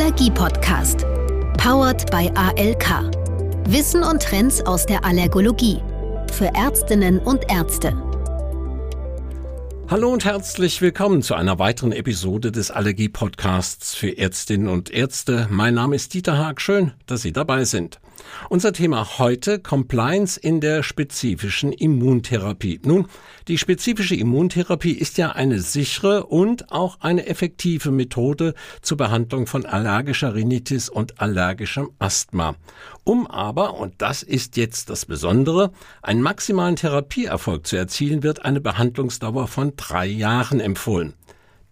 Allergie-Podcast. Powered by ALK. Wissen und Trends aus der Allergologie. Für Ärztinnen und Ärzte. Hallo und herzlich willkommen zu einer weiteren Episode des Allergie-Podcasts für Ärztinnen und Ärzte. Mein Name ist Dieter Haag. Schön, dass Sie dabei sind. Unser Thema heute Compliance in der spezifischen Immuntherapie. Nun, die spezifische Immuntherapie ist ja eine sichere und auch eine effektive Methode zur Behandlung von allergischer Rhinitis und allergischem Asthma. Um aber, und das ist jetzt das Besondere, einen maximalen Therapieerfolg zu erzielen, wird eine Behandlungsdauer von drei Jahren empfohlen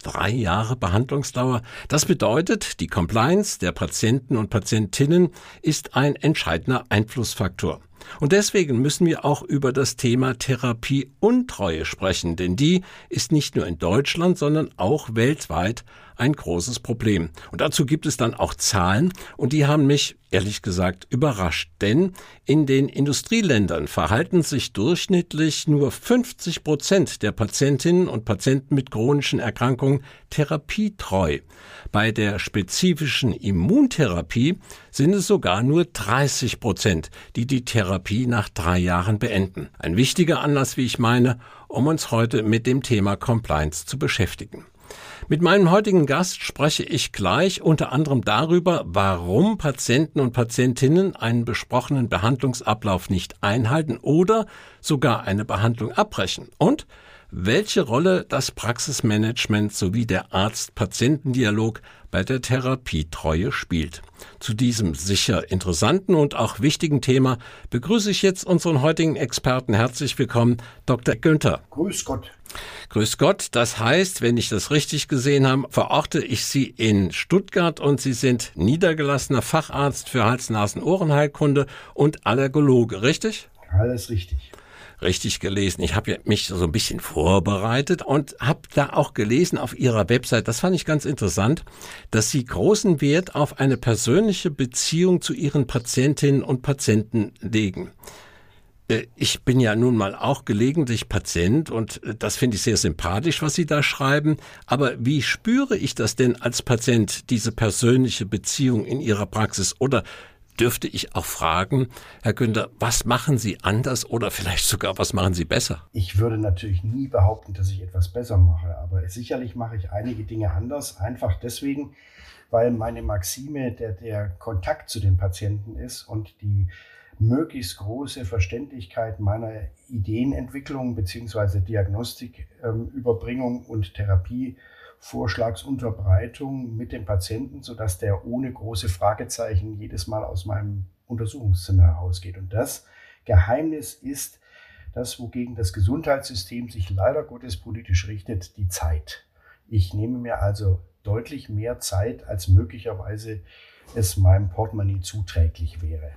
drei Jahre Behandlungsdauer. Das bedeutet, die Compliance der Patienten und Patientinnen ist ein entscheidender Einflussfaktor. Und deswegen müssen wir auch über das Thema Therapieuntreue sprechen, denn die ist nicht nur in Deutschland, sondern auch weltweit ein großes Problem. Und dazu gibt es dann auch Zahlen und die haben mich ehrlich gesagt überrascht, denn in den Industrieländern verhalten sich durchschnittlich nur 50 Prozent der Patientinnen und Patienten mit chronischen Erkrankungen therapietreu. Bei der spezifischen Immuntherapie sind es sogar nur 30 Prozent, die die Therapie nach drei Jahren beenden. Ein wichtiger Anlass, wie ich meine, um uns heute mit dem Thema Compliance zu beschäftigen. Mit meinem heutigen Gast spreche ich gleich unter anderem darüber, warum Patienten und Patientinnen einen besprochenen Behandlungsablauf nicht einhalten oder sogar eine Behandlung abbrechen und welche Rolle das Praxismanagement sowie der Arzt-Patientendialog bei der Therapietreue spielt. Zu diesem sicher interessanten und auch wichtigen Thema begrüße ich jetzt unseren heutigen Experten. Herzlich willkommen, Dr. Günther. Grüß Gott. Grüß Gott. Das heißt, wenn ich das richtig gesehen habe, verorte ich Sie in Stuttgart und Sie sind niedergelassener Facharzt für Hals-Nasen-Ohrenheilkunde und Allergologe, richtig? Alles richtig richtig gelesen. Ich habe mich so ein bisschen vorbereitet und habe da auch gelesen auf Ihrer Website, das fand ich ganz interessant, dass Sie großen Wert auf eine persönliche Beziehung zu Ihren Patientinnen und Patienten legen. Äh, ich bin ja nun mal auch gelegentlich Patient und äh, das finde ich sehr sympathisch, was Sie da schreiben. Aber wie spüre ich das denn als Patient, diese persönliche Beziehung in Ihrer Praxis? Oder dürfte ich auch fragen, Herr Günther, was machen Sie anders oder vielleicht sogar, was machen Sie besser? Ich würde natürlich nie behaupten, dass ich etwas besser mache, aber sicherlich mache ich einige Dinge anders, einfach deswegen, weil meine Maxime der, der Kontakt zu den Patienten ist und die möglichst große Verständlichkeit meiner Ideenentwicklung beziehungsweise Diagnostiküberbringung ähm, und Therapie Vorschlagsunterbreitung mit dem Patienten, sodass der ohne große Fragezeichen jedes Mal aus meinem Untersuchungszimmer herausgeht. Und das Geheimnis ist das, wogegen das Gesundheitssystem sich leider Gottes politisch richtet, die Zeit. Ich nehme mir also deutlich mehr Zeit, als möglicherweise es meinem Portemonnaie zuträglich wäre.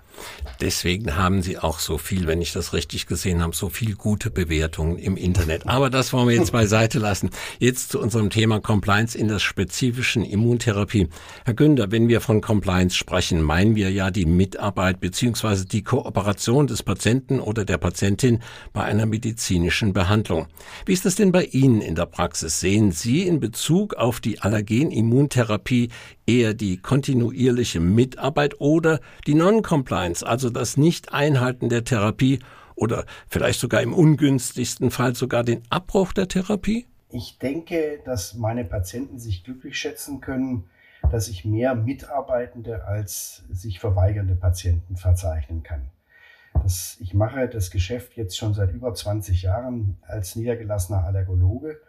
Deswegen haben Sie auch so viel, wenn ich das richtig gesehen habe, so viel gute Bewertungen im Internet. Aber das wollen wir jetzt beiseite lassen. Jetzt zu unserem Thema Compliance in der spezifischen Immuntherapie. Herr Günder, wenn wir von Compliance sprechen, meinen wir ja die Mitarbeit beziehungsweise die Kooperation des Patienten oder der Patientin bei einer medizinischen Behandlung. Wie ist das denn bei Ihnen in der Praxis? Sehen Sie in Bezug auf die Allergenimmuntherapie eher die kontinuierliche Mitarbeit oder die Non-Compliance, also das Nicht-Einhalten der Therapie oder vielleicht sogar im ungünstigsten Fall sogar den Abbruch der Therapie? Ich denke, dass meine Patienten sich glücklich schätzen können, dass ich mehr Mitarbeitende als sich verweigernde Patienten verzeichnen kann. Das, ich mache das Geschäft jetzt schon seit über 20 Jahren als niedergelassener Allergologe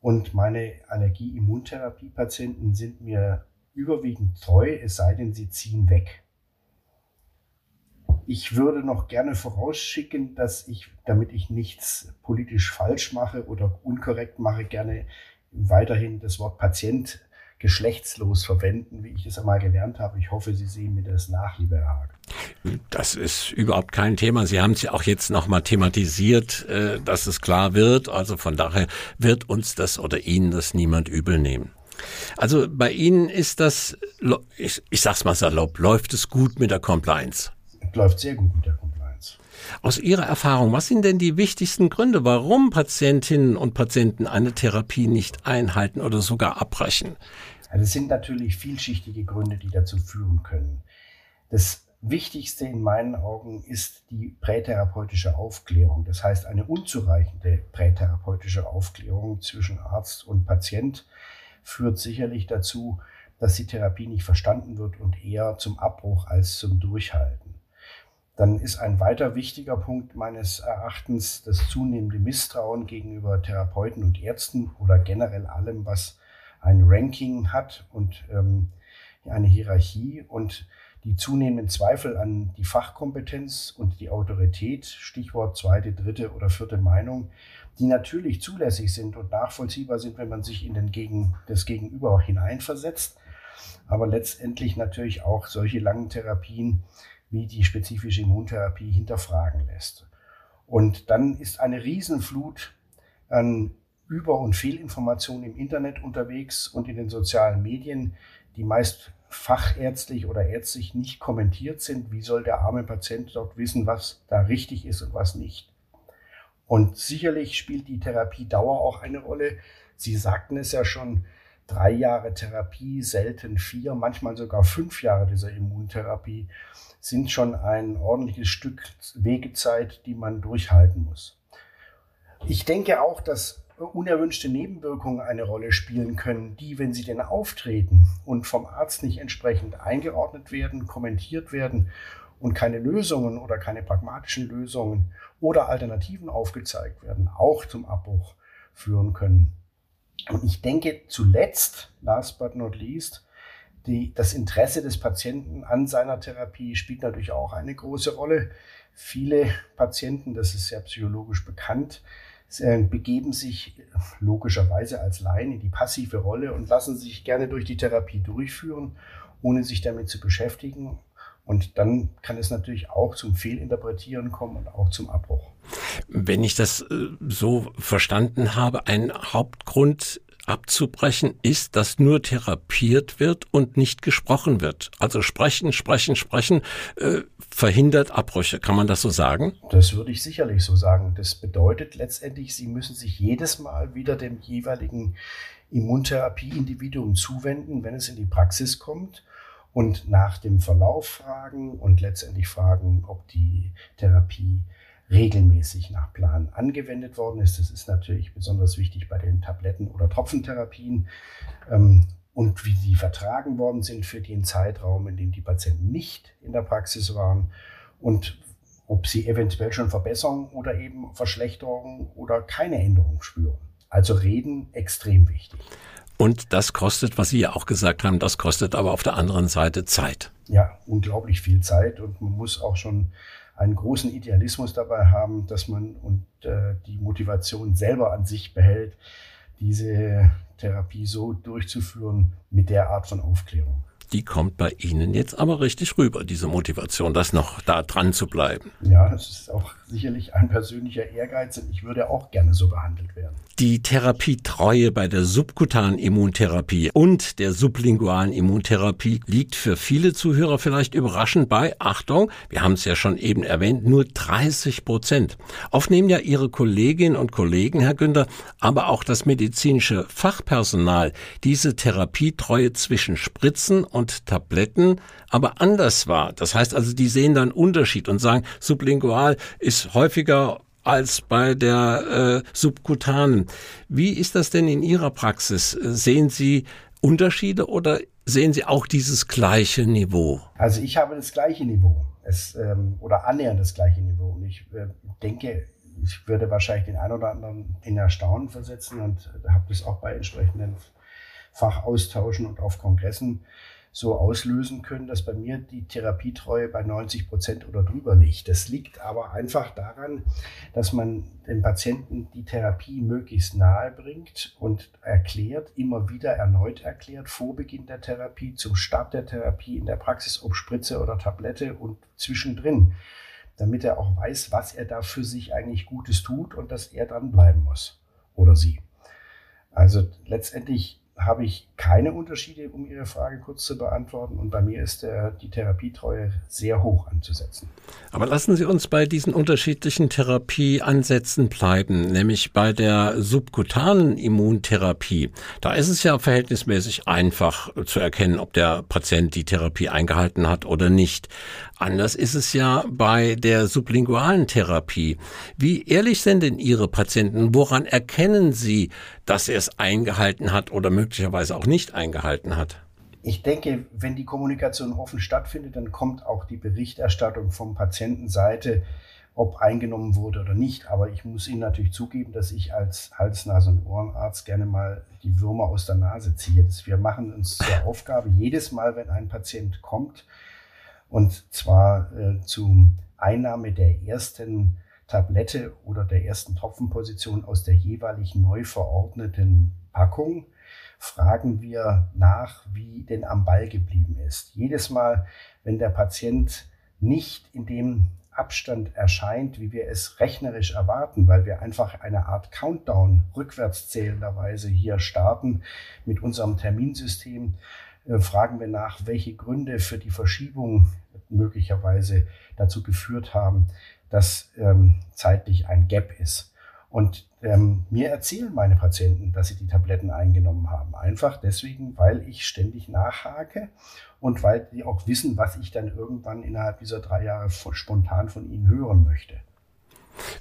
und meine Allergie-Immuntherapie-Patienten sind mir überwiegend treu, es sei denn, sie ziehen weg. Ich würde noch gerne vorausschicken, dass ich, damit ich nichts politisch falsch mache oder unkorrekt mache, gerne weiterhin das Wort Patient geschlechtslos verwenden, wie ich das einmal gelernt habe. Ich hoffe, Sie sehen mir das nach, lieber Herr Haag. Das ist überhaupt kein Thema. Sie haben es ja auch jetzt nochmal thematisiert, äh, dass es klar wird. Also von daher wird uns das oder Ihnen das niemand übel nehmen. Also bei Ihnen ist das, ich, ich sag's mal salopp, läuft es gut mit der Compliance? Läuft sehr gut mit der Compliance. Aus Ihrer Erfahrung, was sind denn die wichtigsten Gründe, warum Patientinnen und Patienten eine Therapie nicht einhalten oder sogar abbrechen? Also es sind natürlich vielschichtige Gründe, die dazu führen können. Das Wichtigste in meinen Augen ist die prätherapeutische Aufklärung. Das heißt, eine unzureichende prätherapeutische Aufklärung zwischen Arzt und Patient führt sicherlich dazu, dass die Therapie nicht verstanden wird und eher zum Abbruch als zum Durchhalten. Dann ist ein weiter wichtiger Punkt meines Erachtens das zunehmende Misstrauen gegenüber Therapeuten und Ärzten oder generell allem, was ein Ranking hat und ähm, eine Hierarchie und die zunehmenden Zweifel an die Fachkompetenz und die Autorität, Stichwort zweite, dritte oder vierte Meinung, die natürlich zulässig sind und nachvollziehbar sind, wenn man sich in den Gegen, das Gegenüber hineinversetzt, aber letztendlich natürlich auch solche langen Therapien wie die spezifische Immuntherapie hinterfragen lässt. Und dann ist eine Riesenflut an Über- und Fehlinformationen im Internet unterwegs und in den sozialen Medien, die meist fachärztlich oder ärztlich nicht kommentiert sind. Wie soll der arme Patient dort wissen, was da richtig ist und was nicht? Und sicherlich spielt die Therapiedauer auch eine Rolle. Sie sagten es ja schon, drei Jahre Therapie, selten vier, manchmal sogar fünf Jahre dieser Immuntherapie sind schon ein ordentliches Stück Wegezeit, die man durchhalten muss. Ich denke auch, dass unerwünschte Nebenwirkungen eine Rolle spielen können, die, wenn sie denn auftreten und vom Arzt nicht entsprechend eingeordnet werden, kommentiert werden und keine Lösungen oder keine pragmatischen Lösungen oder Alternativen aufgezeigt werden, auch zum Abbruch führen können. Und ich denke zuletzt, last but not least, die, das Interesse des Patienten an seiner Therapie spielt natürlich auch eine große Rolle. Viele Patienten, das ist ja psychologisch bekannt, äh, begeben sich logischerweise als Laien in die passive Rolle und lassen sich gerne durch die Therapie durchführen, ohne sich damit zu beschäftigen. Und dann kann es natürlich auch zum Fehlinterpretieren kommen und auch zum Abbruch. Wenn ich das äh, so verstanden habe, ein Hauptgrund abzubrechen ist, dass nur therapiert wird und nicht gesprochen wird. Also sprechen, sprechen, sprechen äh, verhindert Abbrüche. Kann man das so sagen? Das würde ich sicherlich so sagen. Das bedeutet letztendlich, Sie müssen sich jedes Mal wieder dem jeweiligen Immuntherapie-Individuum zuwenden, wenn es in die Praxis kommt und nach dem Verlauf fragen und letztendlich fragen, ob die Therapie regelmäßig nach Plan angewendet worden ist. Das ist natürlich besonders wichtig bei den Tabletten- oder Tropfentherapien. Ähm, und wie sie vertragen worden sind für den Zeitraum, in dem die Patienten nicht in der Praxis waren und ob sie eventuell schon Verbesserungen oder eben Verschlechterungen oder keine Änderung spüren. Also reden extrem wichtig. Und das kostet, was Sie ja auch gesagt haben, das kostet aber auf der anderen Seite Zeit. Ja, unglaublich viel Zeit und man muss auch schon einen großen Idealismus dabei haben, dass man und äh, die Motivation selber an sich behält, diese Therapie so durchzuführen mit der Art von Aufklärung die kommt bei Ihnen jetzt aber richtig rüber, diese Motivation, das noch da dran zu bleiben. Ja, das ist auch sicherlich ein persönlicher Ehrgeiz und ich würde auch gerne so behandelt werden. Die Therapietreue bei der subkutanen Immuntherapie und der sublingualen Immuntherapie liegt für viele Zuhörer vielleicht überraschend bei, Achtung, wir haben es ja schon eben erwähnt, nur 30 Prozent. Oft nehmen ja Ihre Kolleginnen und Kollegen, Herr Günther, aber auch das medizinische Fachpersonal diese Therapietreue zwischen Spritzen und Tabletten aber anders war. Das heißt also, die sehen dann Unterschied und sagen, sublingual ist häufiger als bei der äh, subkutanen. Wie ist das denn in Ihrer Praxis? Sehen Sie Unterschiede oder sehen Sie auch dieses gleiche Niveau? Also ich habe das gleiche Niveau es, ähm, oder annähernd das gleiche Niveau. Und ich äh, denke, ich würde wahrscheinlich den einen oder anderen in Erstaunen versetzen und habe das auch bei entsprechenden Fachaustauschen und auf Kongressen so auslösen können, dass bei mir die Therapietreue bei 90 Prozent oder drüber liegt. Das liegt aber einfach daran, dass man dem Patienten die Therapie möglichst nahe bringt und erklärt, immer wieder erneut erklärt, vor Beginn der Therapie, zum Start der Therapie in der Praxis, ob Spritze oder Tablette und zwischendrin, damit er auch weiß, was er da für sich eigentlich Gutes tut und dass er dann bleiben muss oder sie. Also letztendlich habe ich keine Unterschiede, um Ihre Frage kurz zu beantworten. Und bei mir ist der, die Therapietreue sehr hoch anzusetzen. Aber lassen Sie uns bei diesen unterschiedlichen Therapieansätzen bleiben, nämlich bei der subkutanen Immuntherapie. Da ist es ja verhältnismäßig einfach zu erkennen, ob der Patient die Therapie eingehalten hat oder nicht. Anders ist es ja bei der sublingualen Therapie. Wie ehrlich sind denn Ihre Patienten? Woran erkennen Sie, dass er es eingehalten hat oder möglicherweise auch nicht eingehalten hat? Ich denke, wenn die Kommunikation offen stattfindet, dann kommt auch die Berichterstattung vom Patientenseite, ob eingenommen wurde oder nicht. Aber ich muss Ihnen natürlich zugeben, dass ich als Hals-, Nase- und Ohrenarzt gerne mal die Würmer aus der Nase ziehe. wir machen uns zur Aufgabe, jedes Mal, wenn ein Patient kommt, und zwar äh, zum Einnahme der ersten Tablette oder der ersten Tropfenposition aus der jeweilig neu verordneten Packung fragen wir nach, wie denn am Ball geblieben ist. Jedes Mal, wenn der Patient nicht in dem Abstand erscheint, wie wir es rechnerisch erwarten, weil wir einfach eine Art Countdown rückwärts zählenderweise hier starten mit unserem Terminsystem, äh, fragen wir nach, welche Gründe für die Verschiebung möglicherweise dazu geführt haben, dass ähm, zeitlich ein Gap ist. Und ähm, mir erzählen meine Patienten, dass sie die Tabletten eingenommen haben. Einfach deswegen, weil ich ständig nachhake und weil die auch wissen, was ich dann irgendwann innerhalb dieser drei Jahre spontan von ihnen hören möchte.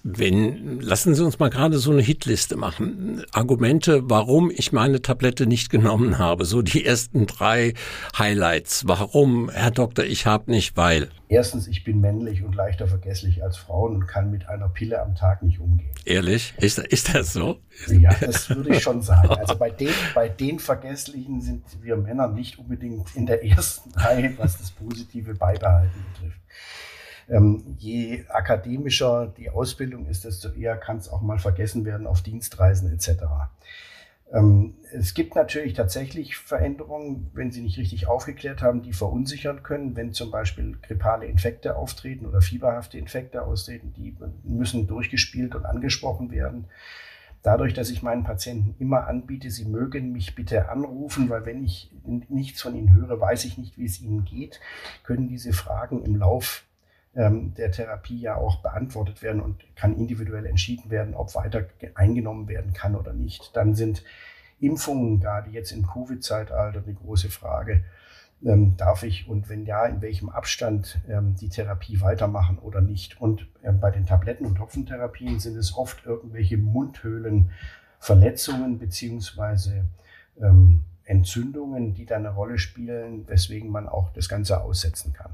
Wenn, lassen Sie uns mal gerade so eine Hitliste machen. Argumente, warum ich meine Tablette nicht genommen habe. So die ersten drei Highlights. Warum, Herr Doktor, ich habe nicht, weil. Erstens, ich bin männlich und leichter vergesslich als Frauen und kann mit einer Pille am Tag nicht umgehen. Ehrlich? Ist, ist das so? Ja, das würde ich schon sagen. Also bei den, bei den Vergesslichen sind wir Männer nicht unbedingt in der ersten Reihe, was das positive Beibehalten betrifft ähm, je akademischer die Ausbildung ist, desto eher kann es auch mal vergessen werden auf Dienstreisen etc. Ähm, es gibt natürlich tatsächlich Veränderungen, wenn sie nicht richtig aufgeklärt haben, die verunsichern können, wenn zum Beispiel grippale Infekte auftreten oder fieberhafte Infekte austreten, die müssen durchgespielt und angesprochen werden. Dadurch, dass ich meinen Patienten immer anbiete, sie mögen mich bitte anrufen, weil wenn ich nichts von ihnen höre, weiß ich nicht, wie es ihnen geht, können diese Fragen im Lauf der Therapie ja auch beantwortet werden und kann individuell entschieden werden, ob weiter eingenommen werden kann oder nicht. Dann sind Impfungen, gerade jetzt im Covid-Zeitalter, eine große Frage. Ähm, darf ich und wenn ja, in welchem Abstand ähm, die Therapie weitermachen oder nicht. Und ähm, bei den Tabletten- und Tropfentherapien sind es oft irgendwelche Mundhöhlenverletzungen beziehungsweise ähm, Entzündungen, die da eine Rolle spielen, weswegen man auch das Ganze aussetzen kann.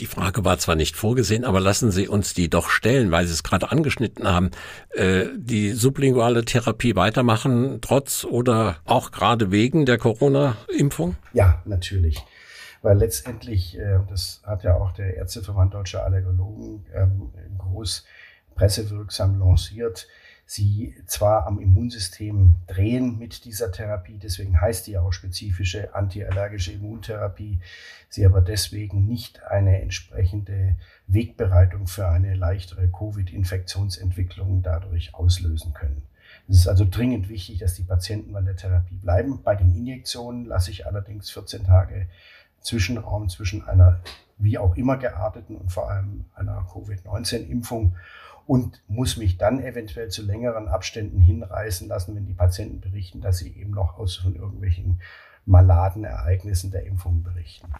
Die Frage war zwar nicht vorgesehen, aber lassen Sie uns die doch stellen, weil Sie es gerade angeschnitten haben. Äh, die sublinguale Therapie weitermachen, trotz oder auch gerade wegen der Corona-Impfung? Ja, natürlich. Weil letztendlich, äh, das hat ja auch der Ärzteverband Deutscher Allergologen ähm, groß pressewirksam lanciert, sie zwar am Immunsystem drehen mit dieser Therapie, deswegen heißt die auch spezifische antiallergische Immuntherapie, sie aber deswegen nicht eine entsprechende Wegbereitung für eine leichtere Covid-Infektionsentwicklung dadurch auslösen können. Es ist also dringend wichtig, dass die Patienten an der Therapie bleiben. Bei den Injektionen lasse ich allerdings 14 Tage Zwischenraum zwischen einer wie auch immer gearteten und vor allem einer Covid-19-Impfung und muss mich dann eventuell zu längeren Abständen hinreißen lassen, wenn die Patienten berichten, dass sie eben noch aus von irgendwelchen maladen Ereignissen der Impfung berichten.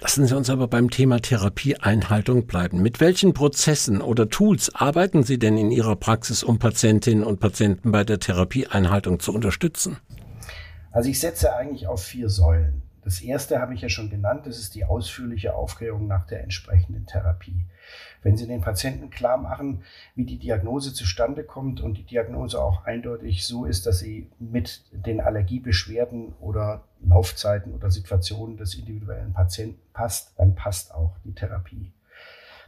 Lassen Sie uns aber beim Thema Therapieeinhaltung bleiben. Mit welchen Prozessen oder Tools arbeiten Sie denn in Ihrer Praxis, um Patientinnen und Patienten bei der Therapieeinhaltung zu unterstützen? Also ich setze eigentlich auf vier Säulen. Das erste habe ich ja schon genannt, das ist die ausführliche Aufklärung nach der entsprechenden Therapie. Wenn Sie den Patienten klar machen, wie die Diagnose zustande kommt und die Diagnose auch eindeutig so ist, dass sie mit den Allergiebeschwerden oder Laufzeiten oder Situationen des individuellen Patienten passt, dann passt auch die Therapie.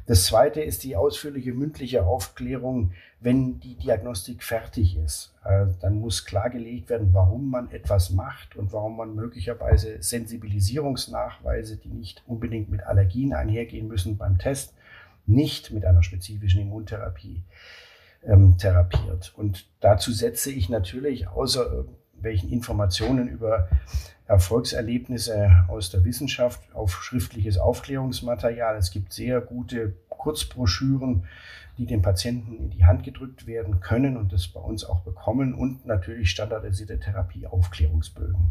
Das zweite ist die ausführliche mündliche Aufklärung, wenn die Diagnostik fertig ist. Äh, dann muss klargelegt werden, warum man etwas macht und warum man möglicherweise Sensibilisierungsnachweise, die nicht unbedingt mit Allergien einhergehen müssen beim Test, nicht mit einer spezifischen Immuntherapie ähm, therapiert. Und dazu setze ich natürlich außer irgendwelchen Informationen über Erfolgserlebnisse aus der Wissenschaft auf schriftliches Aufklärungsmaterial. Es gibt sehr gute Kurzbroschüren, die den Patienten in die Hand gedrückt werden können und das bei uns auch bekommen und natürlich standardisierte Therapieaufklärungsbögen.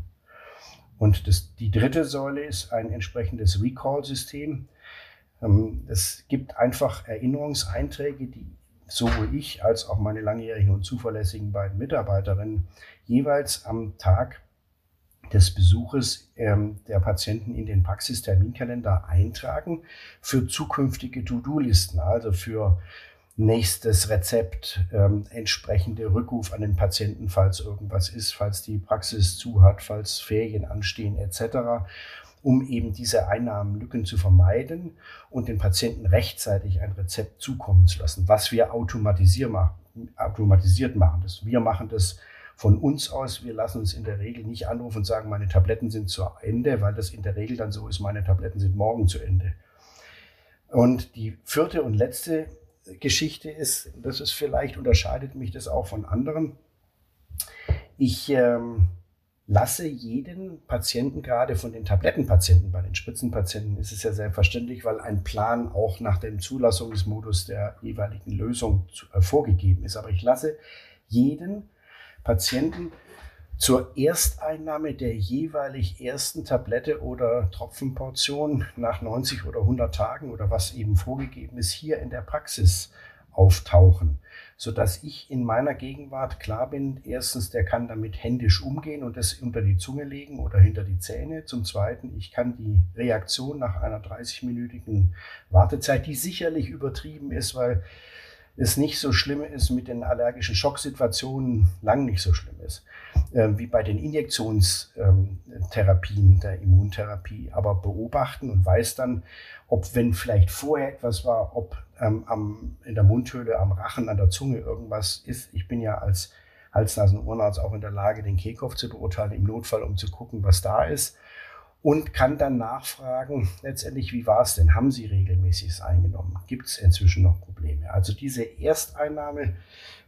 Und das, die dritte Säule ist ein entsprechendes Recall-System. Ähm, es gibt einfach Erinnerungseinträge, die sowohl ich als auch meine langjährigen und zuverlässigen beiden Mitarbeiterinnen jeweils am Tag des Besuches ähm, der Patienten in den Praxisterminkalender eintragen für zukünftige To-Do-Listen, also für nächstes Rezept, ähm, entsprechende Rückruf an den Patienten, falls irgendwas ist, falls die Praxis zu hat, falls Ferien anstehen etc., um eben diese Einnahmenlücken zu vermeiden und den Patienten rechtzeitig ein Rezept zukommen zu lassen, was wir automatisiert machen. Das, wir machen das von uns aus. Wir lassen uns in der Regel nicht anrufen und sagen, meine Tabletten sind zu Ende, weil das in der Regel dann so ist, meine Tabletten sind morgen zu Ende. Und die vierte und letzte Geschichte ist, das ist vielleicht, unterscheidet mich das auch von anderen. Ich ähm, lasse jeden Patienten, gerade von den Tablettenpatienten, bei den Spritzenpatienten ist es ja selbstverständlich, weil ein Plan auch nach dem Zulassungsmodus der jeweiligen Lösung zu, äh, vorgegeben ist. Aber ich lasse jeden Patienten zur Ersteinnahme der jeweilig ersten Tablette oder Tropfenportion nach 90 oder 100 Tagen oder was eben vorgegeben ist, hier in der Praxis auftauchen, so dass ich in meiner Gegenwart klar bin, erstens, der kann damit händisch umgehen und das unter die Zunge legen oder hinter die Zähne. Zum Zweiten, ich kann die Reaktion nach einer 30-minütigen Wartezeit, die sicherlich übertrieben ist, weil es nicht so schlimm ist mit den allergischen Schocksituationen, lang nicht so schlimm ist, äh, wie bei den Injektionstherapien ähm, der Immuntherapie, aber beobachten und weiß dann, ob wenn vielleicht vorher etwas war, ob ähm, am, in der Mundhöhle, am Rachen, an der Zunge irgendwas ist. Ich bin ja als Hals-Nasen-Ohrenarzt auch in der Lage, den Kehlkopf zu beurteilen, im Notfall, um zu gucken, was da ist und kann dann nachfragen, letztendlich, wie war es denn? Haben Sie regelmäßig es eingenommen? Gibt es inzwischen noch Probleme? Also diese Ersteinnahme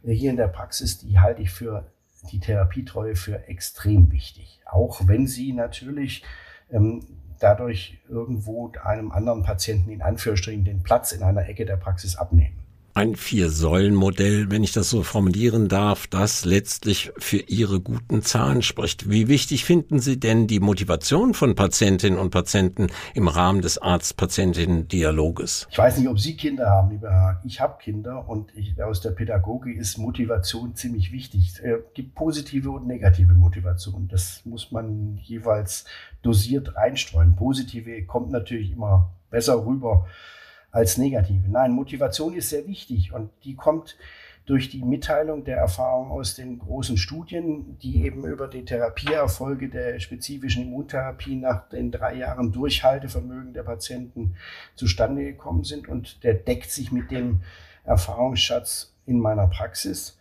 äh, hier in der Praxis, die halte ich für die Therapietreue für extrem wichtig. Auch wenn sie natürlich ähm, dadurch irgendwo einem anderen Patienten in Anführungsstrichen den Platz in einer Ecke der Praxis abnehmen ein Vier-Säulen-Modell, wenn ich das so formulieren darf, das letztlich für Ihre guten Zahlen spricht. Wie wichtig finden Sie denn die Motivation von Patientinnen und Patienten im Rahmen des Arzt-Patientinnen-Dialoges? Ich weiß nicht, ob Sie Kinder haben, lieber Herr. Ich habe Kinder und ich, aus der Pädagogik ist Motivation ziemlich wichtig. Es gibt positive und negative Motivation. Das muss man jeweils dosiert reinstreuen. Positive kommt natürlich immer besser rüber als negative. Nein, Motivation ist sehr wichtig und die kommt durch die Mitteilung der Erfahrung aus den großen Studien, die eben über die Therapieerfolge der spezifischen Immuntherapie nach den drei Jahren Durchhaltevermögen der Patienten zustande gekommen sind. Und der deckt sich mit dem Erfahrungsschatz in meiner Praxis.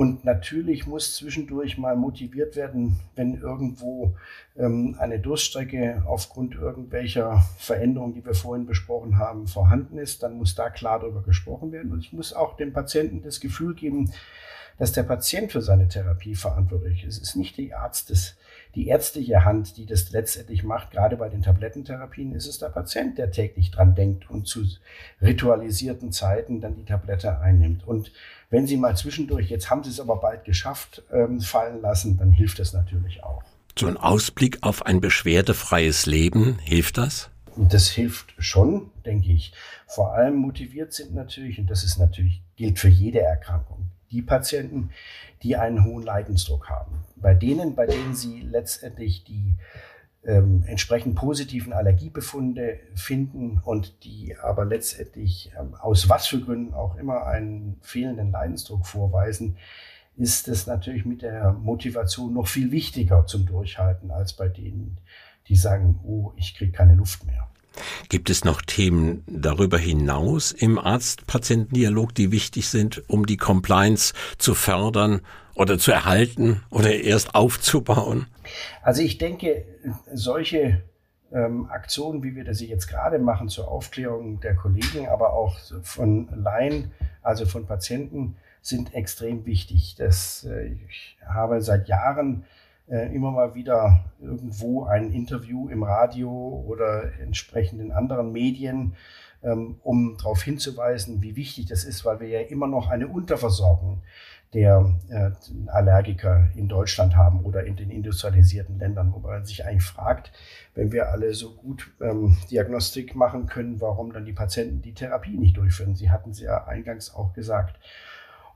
Und natürlich muss zwischendurch mal motiviert werden, wenn irgendwo ähm, eine Durststrecke aufgrund irgendwelcher Veränderungen, die wir vorhin besprochen haben, vorhanden ist. Dann muss da klar darüber gesprochen werden. Und ich muss auch dem Patienten das Gefühl geben, dass der Patient für seine Therapie verantwortlich ist. Es ist nicht die Arzt des, die ärztliche Hand, die das letztendlich macht. Gerade bei den Tablettentherapien ist es der Patient, der täglich dran denkt und zu ritualisierten Zeiten dann die Tablette einnimmt. Und wenn Sie mal zwischendurch, jetzt haben Sie es aber bald geschafft, ähm, fallen lassen, dann hilft das natürlich auch. So ein Ausblick auf ein beschwerdefreies Leben, hilft das? Das hilft schon, denke ich. Vor allem motiviert sind natürlich, und das ist natürlich, gilt für jede Erkrankung, die Patienten, die einen hohen Leidensdruck haben. Bei denen, bei denen sie letztendlich die ähm, entsprechend positiven Allergiebefunde finden und die aber letztendlich ähm, aus was für Gründen auch immer einen fehlenden Leidensdruck vorweisen, ist es natürlich mit der Motivation noch viel wichtiger zum Durchhalten als bei denen, die sagen, oh, ich kriege keine Luft mehr. Gibt es noch Themen darüber hinaus im Arzt-Patienten-Dialog, die wichtig sind, um die Compliance zu fördern oder zu erhalten oder erst aufzubauen? Also ich denke, solche ähm, Aktionen, wie wir das jetzt gerade machen zur Aufklärung der Kollegen, aber auch von Laien, also von Patienten, sind extrem wichtig. Das, äh, ich habe seit Jahren äh, immer mal wieder irgendwo ein Interview im Radio oder entsprechend in anderen Medien, ähm, um darauf hinzuweisen, wie wichtig das ist, weil wir ja immer noch eine Unterversorgung der äh, Allergiker in Deutschland haben oder in den industrialisierten Ländern, wo man sich eigentlich fragt, wenn wir alle so gut ähm, Diagnostik machen können, warum dann die Patienten die Therapie nicht durchführen. Sie hatten es ja eingangs auch gesagt.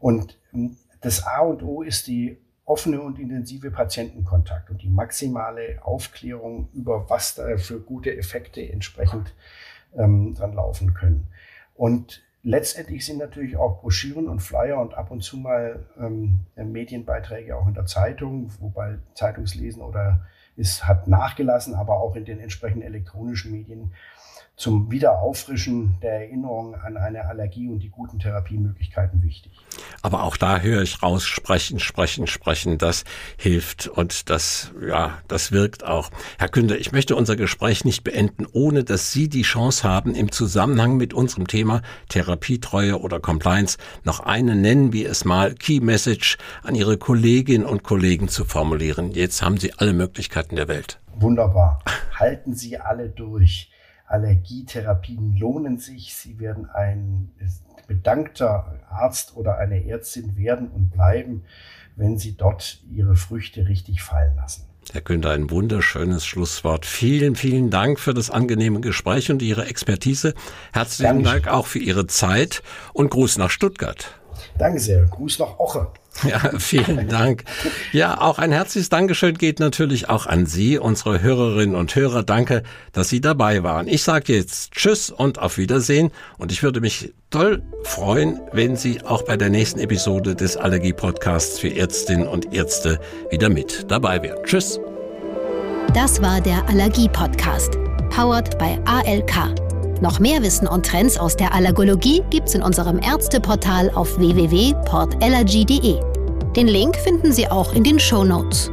Und ähm, das A und O ist die offene und intensive Patientenkontakt und die maximale Aufklärung über was da für gute Effekte entsprechend ähm, dran laufen können. Und letztendlich sind natürlich auch Broschüren und Flyer und ab und zu mal ähm, Medienbeiträge auch in der Zeitung, wobei Zeitungslesen oder ist, hat nachgelassen, aber auch in den entsprechenden elektronischen Medien zum Wiederauffrischen der Erinnerung an eine Allergie und die guten Therapiemöglichkeiten wichtig. Aber auch da höre ich raus, sprechen, sprechen, sprechen, das hilft und das, ja, das wirkt auch. Herr Künder, ich möchte unser Gespräch nicht beenden, ohne dass Sie die Chance haben, im Zusammenhang mit unserem Thema Therapietreue oder Compliance noch eine, nennen wir es mal, Key Message an Ihre Kolleginnen und Kollegen zu formulieren. Jetzt haben Sie alle Möglichkeiten der Welt. Wunderbar. Halten Sie alle durch. Allergietherapien lohnen sich. Sie werden ein bedankter Arzt oder eine Ärztin werden und bleiben, wenn Sie dort Ihre Früchte richtig fallen lassen. Herr Günther, ein wunderschönes Schlusswort. Vielen, vielen Dank für das angenehme Gespräch und Ihre Expertise. Herzlichen Danke. Dank auch für Ihre Zeit und Gruß nach Stuttgart. Danke sehr. Gruß nach Oche. Ja, vielen Dank. Ja, auch ein herzliches Dankeschön geht natürlich auch an Sie, unsere Hörerinnen und Hörer. Danke, dass Sie dabei waren. Ich sage jetzt Tschüss und auf Wiedersehen. Und ich würde mich toll freuen, wenn Sie auch bei der nächsten Episode des Allergie-Podcasts für Ärztinnen und Ärzte wieder mit dabei wären. Tschüss. Das war der Allergie-Podcast, powered by ALK. Noch mehr Wissen und Trends aus der Allergologie gibt's in unserem Ärzteportal auf www.portallergy.de. Den Link finden Sie auch in den Show Notes.